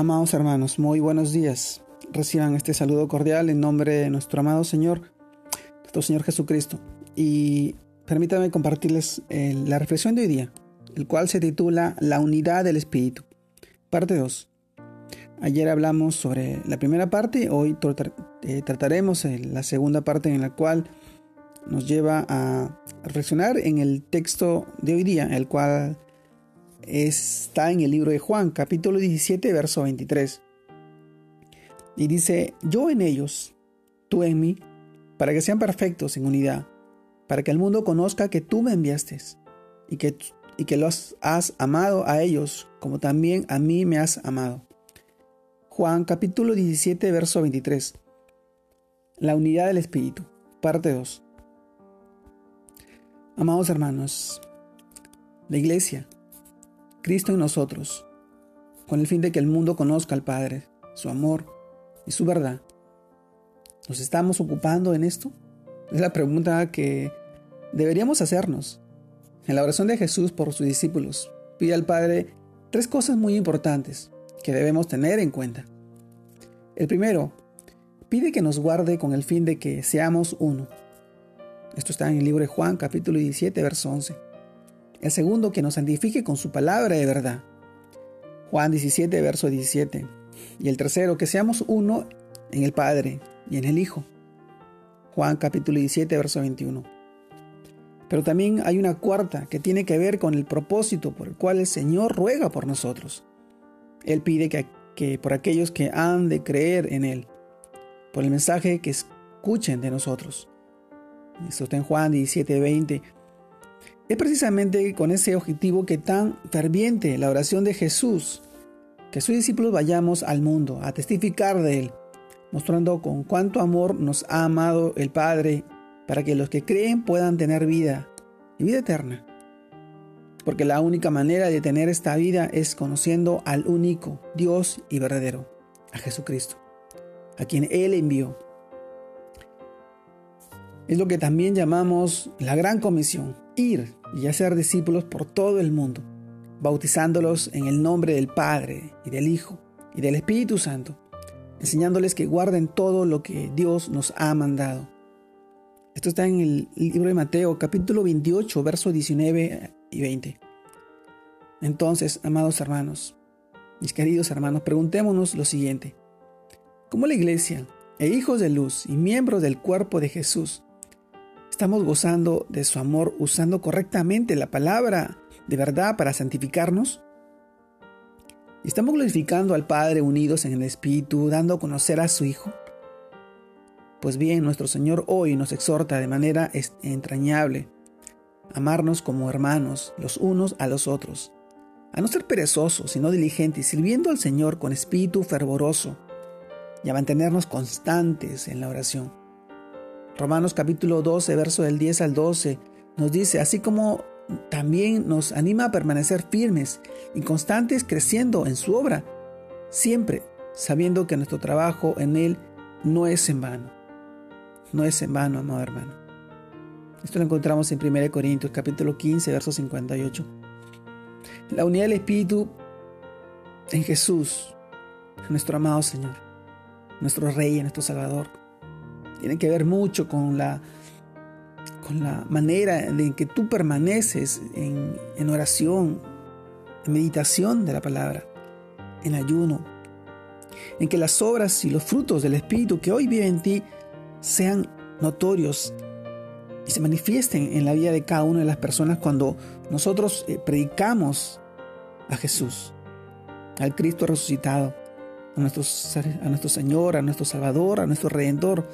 Amados hermanos, muy buenos días. Reciban este saludo cordial en nombre de nuestro amado Señor, nuestro Señor Jesucristo. Y permítanme compartirles eh, la reflexión de hoy día, el cual se titula La unidad del Espíritu, parte 2. Ayer hablamos sobre la primera parte, hoy eh, trataremos la segunda parte en la cual nos lleva a reflexionar en el texto de hoy día, el cual está en el libro de Juan, capítulo 17, verso 23. Y dice, yo en ellos, tú en mí, para que sean perfectos en unidad, para que el mundo conozca que tú me enviaste y que, y que los has amado a ellos como también a mí me has amado. Juan capítulo 17, verso 23. La unidad del Espíritu, parte 2. Amados hermanos, la iglesia Cristo en nosotros, con el fin de que el mundo conozca al Padre, su amor y su verdad. ¿Nos estamos ocupando en esto? Es la pregunta que deberíamos hacernos. En la oración de Jesús por sus discípulos, pide al Padre tres cosas muy importantes que debemos tener en cuenta. El primero, pide que nos guarde con el fin de que seamos uno. Esto está en el libro de Juan capítulo 17, verso 11. El segundo, que nos santifique con su palabra de verdad. Juan 17, verso 17. Y el tercero, que seamos uno en el Padre y en el Hijo. Juan capítulo 17, verso 21. Pero también hay una cuarta que tiene que ver con el propósito por el cual el Señor ruega por nosotros. Él pide que, por aquellos que han de creer en Él, por el mensaje que escuchen de nosotros. Esto está en Juan 17, 20 es precisamente con ese objetivo que tan ferviente la oración de Jesús, que sus discípulos vayamos al mundo a testificar de Él, mostrando con cuánto amor nos ha amado el Padre, para que los que creen puedan tener vida y vida eterna. Porque la única manera de tener esta vida es conociendo al único Dios y verdadero, a Jesucristo, a quien Él envió. Es lo que también llamamos la gran comisión, y hacer discípulos por todo el mundo, bautizándolos en el nombre del Padre y del Hijo y del Espíritu Santo, enseñándoles que guarden todo lo que Dios nos ha mandado. Esto está en el libro de Mateo, capítulo 28, versos 19 y 20. Entonces, amados hermanos, mis queridos hermanos, preguntémonos lo siguiente. ¿Cómo la iglesia e hijos de luz y miembros del cuerpo de Jesús estamos gozando de su amor usando correctamente la palabra de verdad para santificarnos? ¿Estamos glorificando al Padre unidos en el Espíritu, dando a conocer a su Hijo? Pues bien, nuestro Señor hoy nos exhorta de manera entrañable a amarnos como hermanos los unos a los otros, a no ser perezosos, sino diligentes, sirviendo al Señor con espíritu fervoroso y a mantenernos constantes en la oración. Romanos capítulo 12, verso del 10 al 12, nos dice, así como también nos anima a permanecer firmes y constantes creciendo en su obra, siempre sabiendo que nuestro trabajo en Él no es en vano. No es en vano, amado hermano. Esto lo encontramos en 1 Corintios capítulo 15, verso 58. La unidad del Espíritu en Jesús, nuestro amado Señor, nuestro Rey y nuestro Salvador tiene que ver mucho con la, con la manera en que tú permaneces en, en oración, en meditación de la palabra, en ayuno, en que las obras y los frutos del Espíritu que hoy vive en ti sean notorios y se manifiesten en la vida de cada una de las personas cuando nosotros eh, predicamos a Jesús, al Cristo resucitado, a nuestro, a nuestro Señor, a nuestro Salvador, a nuestro Redentor,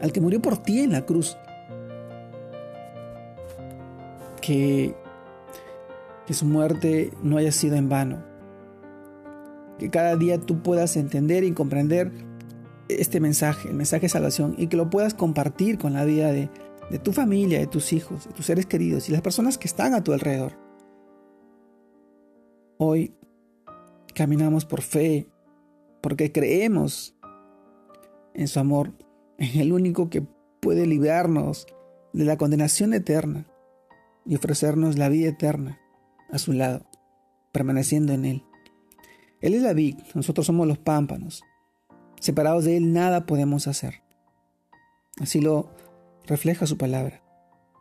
al que murió por ti en la cruz. Que, que su muerte no haya sido en vano. Que cada día tú puedas entender y comprender este mensaje, el mensaje de salvación, y que lo puedas compartir con la vida de, de tu familia, de tus hijos, de tus seres queridos y las personas que están a tu alrededor. Hoy caminamos por fe, porque creemos en su amor es el único que puede librarnos de la condenación eterna y ofrecernos la vida eterna a su lado, permaneciendo en Él. Él es la vid, nosotros somos los pámpanos. Separados de Él nada podemos hacer. Así lo refleja su palabra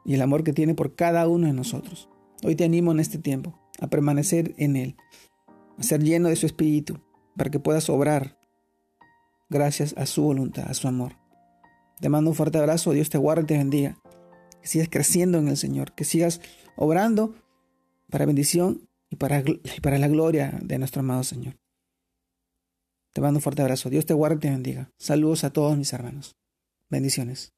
y el amor que tiene por cada uno de nosotros. Hoy te animo en este tiempo a permanecer en Él, a ser lleno de su espíritu, para que puedas obrar gracias a su voluntad, a su amor. Te mando un fuerte abrazo, Dios te guarde y te bendiga. Que sigas creciendo en el Señor, que sigas obrando para bendición y para, y para la gloria de nuestro amado Señor. Te mando un fuerte abrazo. Dios te guarde y te bendiga. Saludos a todos mis hermanos. Bendiciones.